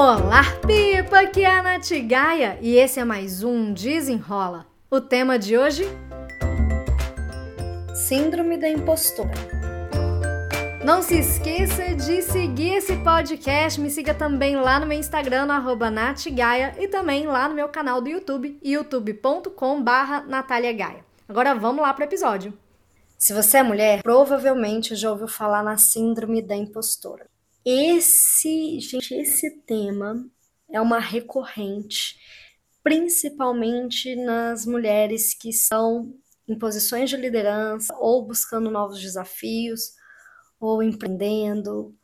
Olá, Pipa! Aqui é a Nath Gaia e esse é mais um Desenrola. O tema de hoje? Síndrome da impostora. Não se esqueça de seguir esse podcast. Me siga também lá no meu Instagram, no natgaia, e também lá no meu canal do YouTube, youtube.com.br Natália Gaia. Agora vamos lá para o episódio. Se você é mulher, provavelmente já ouviu falar na síndrome da impostora. Esse, gente, esse tema é uma recorrente, principalmente nas mulheres que são em posições de liderança ou buscando novos desafios ou empreendendo,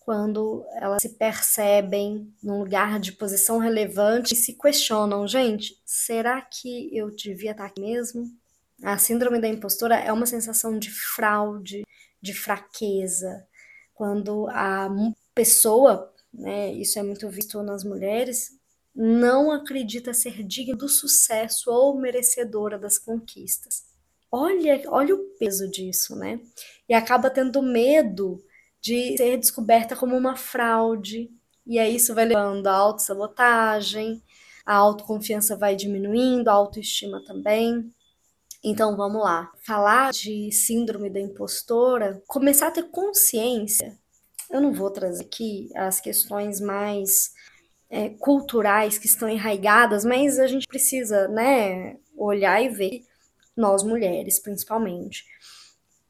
quando elas se percebem num lugar de posição relevante e se questionam, gente, será que eu devia estar aqui mesmo? A síndrome da impostora é uma sensação de fraude, de fraqueza, quando a pessoa, né, isso é muito visto nas mulheres, não acredita ser digna do sucesso ou merecedora das conquistas. Olha, olha o peso disso, né? E acaba tendo medo de ser descoberta como uma fraude, e aí isso vai levando a autossabotagem, a autoconfiança vai diminuindo, a autoestima também. Então vamos lá. Falar de síndrome da impostora, começar a ter consciência. Eu não vou trazer aqui as questões mais é, culturais que estão enraigadas, mas a gente precisa, né, olhar e ver nós mulheres, principalmente.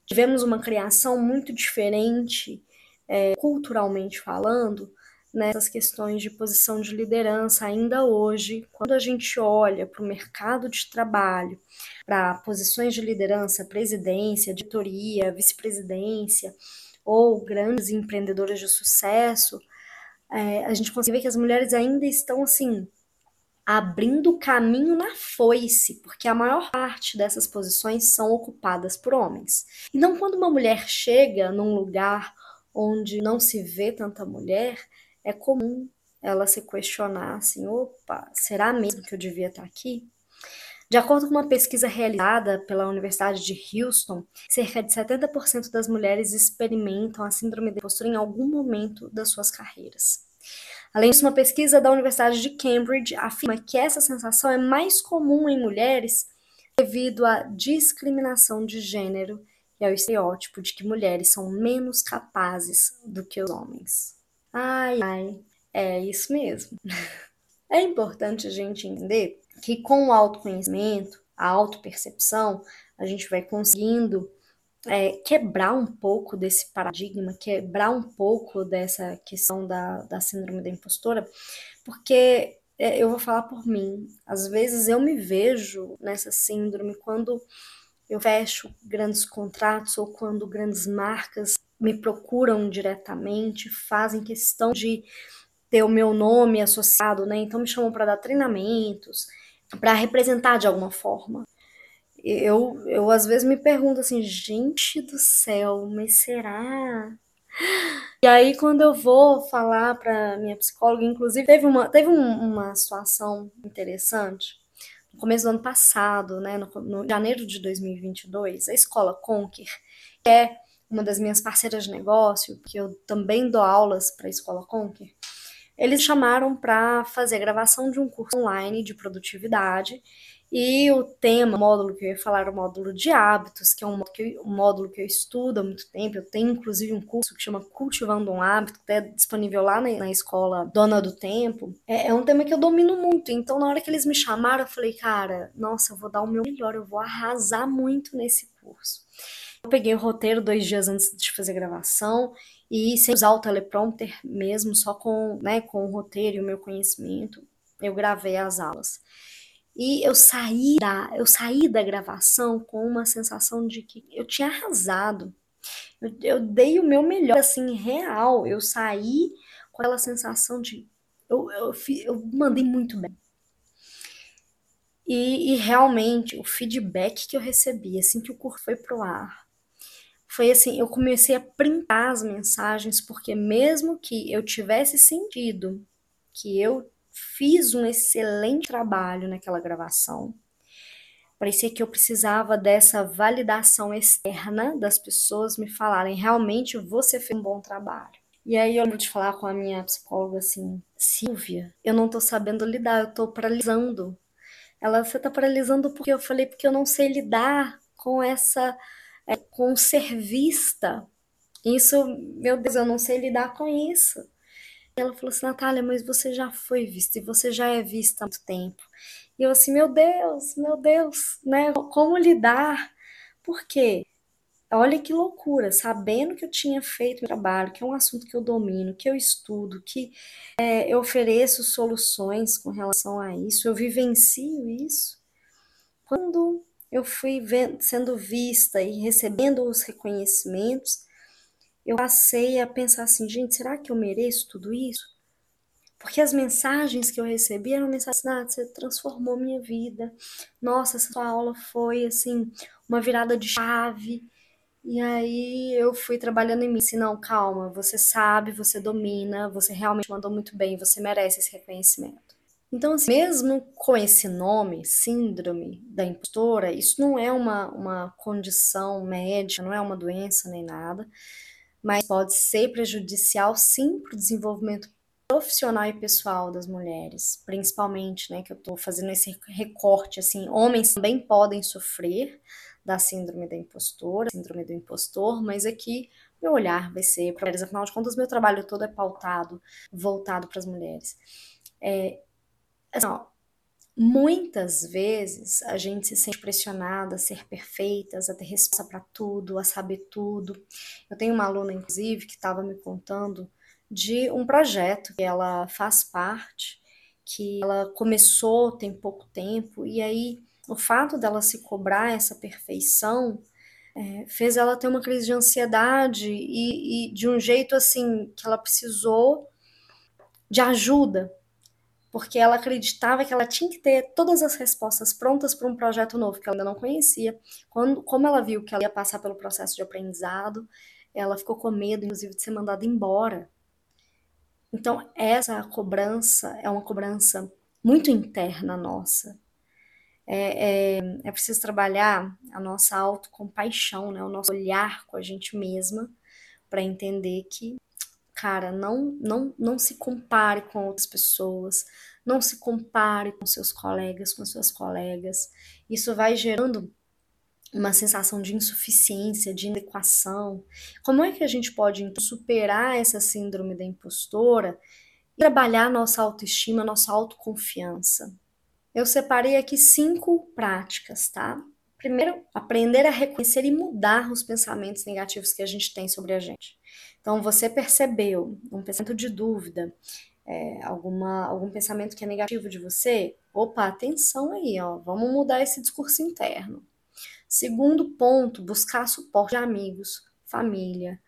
Tivemos uma criação muito diferente, é, culturalmente falando, nessas questões de posição de liderança ainda hoje, quando a gente olha para o mercado de trabalho, para posições de liderança, presidência, diretoria, vice-presidência ou grandes empreendedoras de sucesso, é, a gente consegue ver que as mulheres ainda estão assim abrindo caminho na foice, porque a maior parte dessas posições são ocupadas por homens. Então, quando uma mulher chega num lugar onde não se vê tanta mulher, é comum ela se questionar assim: opa, será mesmo que eu devia estar aqui? De acordo com uma pesquisa realizada pela Universidade de Houston, cerca de 70% das mulheres experimentam a síndrome de impostura em algum momento das suas carreiras. Além disso, uma pesquisa da Universidade de Cambridge afirma que essa sensação é mais comum em mulheres devido à discriminação de gênero e ao estereótipo de que mulheres são menos capazes do que os homens. Ai, ai, é isso mesmo. É importante a gente entender que com o autoconhecimento, a autopercepção, a gente vai conseguindo é, quebrar um pouco desse paradigma, quebrar um pouco dessa questão da, da síndrome da impostora, porque é, eu vou falar por mim, às vezes eu me vejo nessa síndrome quando eu fecho grandes contratos ou quando grandes marcas me procuram diretamente, fazem questão de ter o meu nome associado, né? Então me chamam para dar treinamentos, para representar de alguma forma. Eu, eu às vezes me pergunto assim, gente do céu, mas será? E aí quando eu vou falar para minha psicóloga, inclusive teve uma teve um, uma situação interessante no começo do ano passado, né, no, no janeiro de 2022, a escola Conquer, que é uma das minhas parceiras de negócio, que eu também dou aulas para a Escola Conquer, eles chamaram para fazer gravação de um curso online de produtividade. E o tema, o módulo que eu ia falar o módulo de hábitos, que é um módulo que, eu, um módulo que eu estudo há muito tempo. Eu tenho, inclusive, um curso que chama Cultivando um Hábito, que é disponível lá na, na escola Dona do Tempo. É, é, um tema que eu domino muito. Então, na hora que eles me chamaram, eu falei, cara, nossa, eu vou dar o meu melhor, eu vou arrasar muito nesse curso. Eu peguei o roteiro dois dias antes de fazer a gravação e sem usar o teleprompter mesmo, só com, né, com o roteiro e o meu conhecimento, eu gravei as aulas. E eu saí da, eu saí da gravação com uma sensação de que eu tinha arrasado. Eu, eu dei o meu melhor, assim, real. Eu saí com aquela sensação de eu, eu, eu mandei muito bem. E, e, realmente o feedback que eu recebi assim que o curso foi pro ar foi assim, eu comecei a printar as mensagens, porque mesmo que eu tivesse sentido que eu fiz um excelente trabalho naquela gravação, parecia que eu precisava dessa validação externa das pessoas me falarem realmente você fez um bom trabalho. E aí eu lembro de falar com a minha psicóloga assim, Silvia, eu não tô sabendo lidar, eu tô paralisando. Ela, você tá paralisando porque eu falei, porque eu não sei lidar com essa, é, com ser vista. Isso, meu Deus, eu não sei lidar com isso. Ela falou assim, Natália, mas você já foi vista e você já é vista há muito tempo. E eu assim, meu Deus, meu Deus, né? Como lidar? Por quê? Olha que loucura, sabendo que eu tinha feito meu trabalho, que é um assunto que eu domino, que eu estudo, que é, eu ofereço soluções com relação a isso, eu vivencio isso. Quando eu fui vendo, sendo vista e recebendo os reconhecimentos, eu passei a pensar assim, gente, será que eu mereço tudo isso? Porque as mensagens que eu recebi eram mensagens, ah, você transformou minha vida. Nossa, essa sua aula foi assim, uma virada de chave. E aí eu fui trabalhando em mim, assim, não, calma, você sabe, você domina, você realmente mandou muito bem, você merece esse reconhecimento. Então, assim, mesmo com esse nome, síndrome da impostora, isso não é uma, uma condição médica, não é uma doença nem nada, mas pode ser prejudicial sim para o desenvolvimento profissional e pessoal das mulheres, principalmente, né, que eu estou fazendo esse recorte, assim, homens também podem sofrer da síndrome da impostora, síndrome do impostor, mas aqui meu olhar vai ser para mulheres, afinal de contas, meu trabalho todo é pautado, voltado para as mulheres. É, assim, ó, muitas vezes a gente se sente pressionada a ser perfeitas, a ter resposta para tudo, a saber tudo. Eu tenho uma aluna, inclusive, que estava me contando de um projeto que ela faz parte, que ela começou tem pouco tempo, e aí o fato dela se cobrar essa perfeição é, fez ela ter uma crise de ansiedade e, e de um jeito assim que ela precisou de ajuda, porque ela acreditava que ela tinha que ter todas as respostas prontas para um projeto novo que ela ainda não conhecia. Quando, como ela viu que ela ia passar pelo processo de aprendizado, ela ficou com medo, inclusive, de ser mandada embora então, essa cobrança é uma cobrança muito interna nossa. É, é, é preciso trabalhar a nossa autocompaixão, né? o nosso olhar com a gente mesma, para entender que, cara, não, não, não se compare com outras pessoas, não se compare com seus colegas, com suas colegas. Isso vai gerando uma sensação de insuficiência, de inadequação. Como é que a gente pode então, superar essa síndrome da impostora e trabalhar nossa autoestima, nossa autoconfiança? Eu separei aqui cinco práticas, tá? Primeiro, aprender a reconhecer e mudar os pensamentos negativos que a gente tem sobre a gente. Então, você percebeu um pensamento de dúvida, é, alguma, algum pensamento que é negativo de você? Opa, atenção aí, ó, vamos mudar esse discurso interno. Segundo ponto, buscar suporte de amigos, família,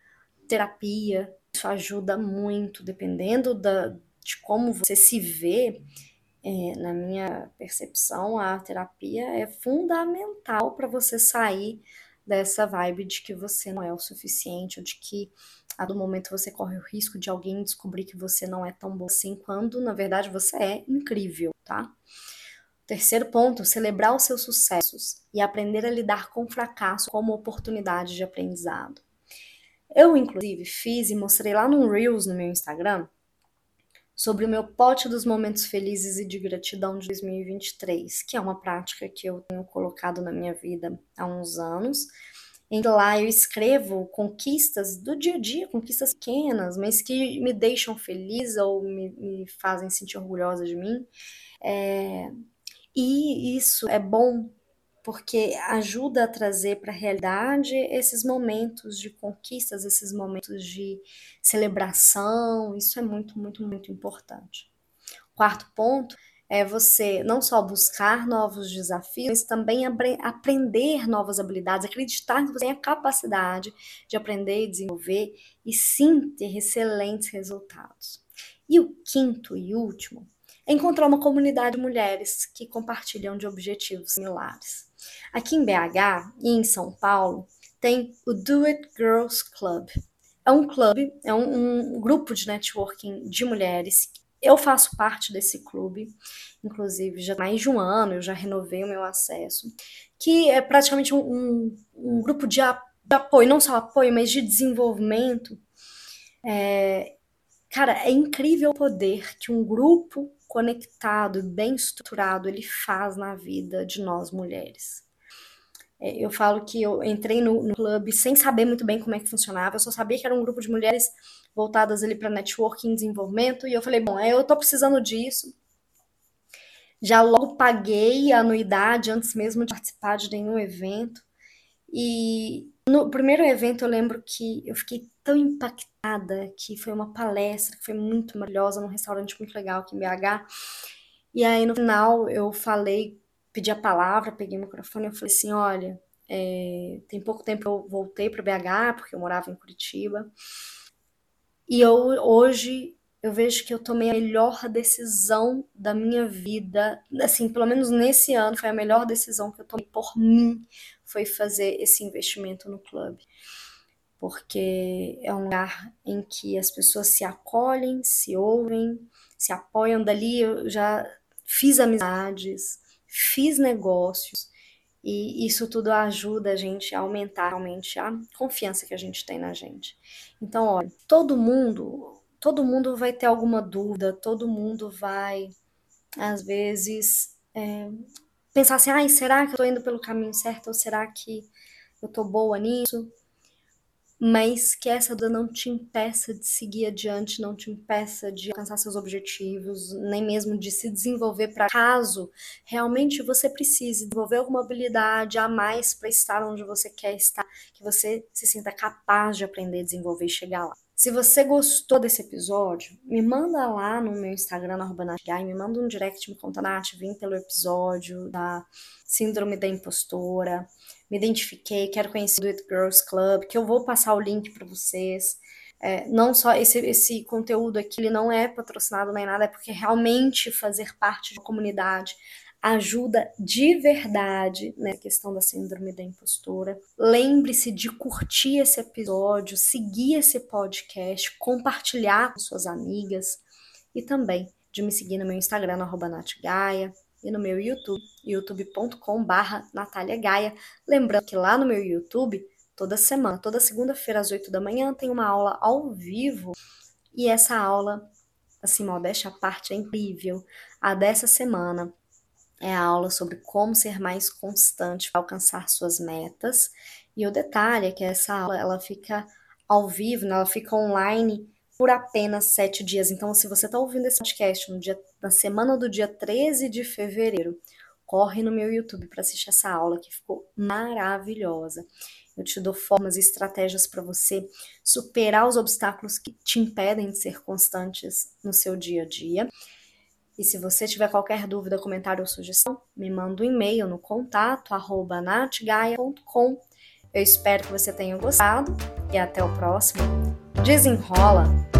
terapia. Isso ajuda muito, dependendo da, de como você se vê. É, na minha percepção, a terapia é fundamental para você sair dessa vibe de que você não é o suficiente, ou de que a do momento você corre o risco de alguém descobrir que você não é tão bom assim, quando na verdade você é incrível, tá? Terceiro ponto, celebrar os seus sucessos e aprender a lidar com o fracasso como oportunidade de aprendizado. Eu, inclusive, fiz e mostrei lá no Reels no meu Instagram sobre o meu pote dos momentos felizes e de gratidão de 2023, que é uma prática que eu tenho colocado na minha vida há uns anos. Em que lá eu escrevo conquistas do dia a dia, conquistas pequenas, mas que me deixam feliz ou me, me fazem sentir orgulhosa de mim. É, e isso é bom porque ajuda a trazer para a realidade esses momentos de conquistas, esses momentos de celebração. Isso é muito, muito, muito importante. Quarto ponto é você não só buscar novos desafios, mas também aprender novas habilidades, acreditar que você tem a capacidade de aprender e desenvolver e sim ter excelentes resultados. E o quinto e último encontrar uma comunidade de mulheres que compartilham de objetivos similares. Aqui em BH e em São Paulo tem o Do It Girls Club. É um clube, é um, um grupo de networking de mulheres. Eu faço parte desse clube, inclusive já há mais de um ano eu já renovei o meu acesso, que é praticamente um, um, um grupo de, de apoio, não só apoio, mas de desenvolvimento É, cara, é incrível o poder que um grupo conectado, bem estruturado, ele faz na vida de nós mulheres. É, eu falo que eu entrei no, no clube sem saber muito bem como é que funcionava, eu só sabia que era um grupo de mulheres voltadas ali para networking, desenvolvimento, e eu falei, bom, eu tô precisando disso. Já logo paguei a anuidade antes mesmo de participar de nenhum evento. E no primeiro evento eu lembro que eu fiquei tão impactada que foi uma palestra que foi muito maravilhosa num restaurante muito legal aqui em BH. E aí no final eu falei, pedi a palavra, peguei o microfone e falei assim, olha, é, tem pouco tempo eu voltei para BH porque eu morava em Curitiba. E eu hoje eu vejo que eu tomei a melhor decisão da minha vida, assim, pelo menos nesse ano foi a melhor decisão que eu tomei por mim, foi fazer esse investimento no clube porque é um lugar em que as pessoas se acolhem, se ouvem, se apoiam. Dali eu já fiz amizades, fiz negócios, e isso tudo ajuda a gente a aumentar realmente a confiança que a gente tem na gente. Então, olha, todo mundo, todo mundo vai ter alguma dúvida, todo mundo vai, às vezes, é, pensar assim, ai, será que eu tô indo pelo caminho certo ou será que eu tô boa nisso? mas que essa dor não te impeça de seguir adiante, não te impeça de alcançar seus objetivos, nem mesmo de se desenvolver para caso realmente você precise desenvolver alguma habilidade a mais para estar onde você quer estar, que você se sinta capaz de aprender, desenvolver e chegar lá. Se você gostou desse episódio, me manda lá no meu Instagram, arroba me manda um direct, me conta, Nath, vim pelo episódio da Síndrome da Impostora, me identifiquei, quero conhecer o It Girls Club, que eu vou passar o link para vocês. É, não só esse, esse conteúdo aqui, ele não é patrocinado nem nada, é porque realmente fazer parte da comunidade ajuda de verdade na né, questão da síndrome da impostora. Lembre-se de curtir esse episódio, seguir esse podcast, compartilhar com suas amigas e também de me seguir no meu Instagram, arroba e no meu YouTube, youtube.com.br Natália Gaia. Lembrando que lá no meu YouTube, toda semana, toda segunda-feira às 8 da manhã, tem uma aula ao vivo. E essa aula, assim, modéstia à parte, é incrível. A dessa semana é a aula sobre como ser mais constante para alcançar suas metas. E o detalhe é que essa aula ela fica ao vivo, né? ela fica online por apenas sete dias. Então, se você está ouvindo esse podcast no dia, na semana do dia 13 de fevereiro, corre no meu YouTube para assistir essa aula que ficou maravilhosa. Eu te dou formas e estratégias para você superar os obstáculos que te impedem de ser constantes no seu dia a dia. E se você tiver qualquer dúvida, comentário ou sugestão, me manda um e-mail no contato arroba natgaia.com. Eu espero que você tenha gostado e até o próximo. Desenrola!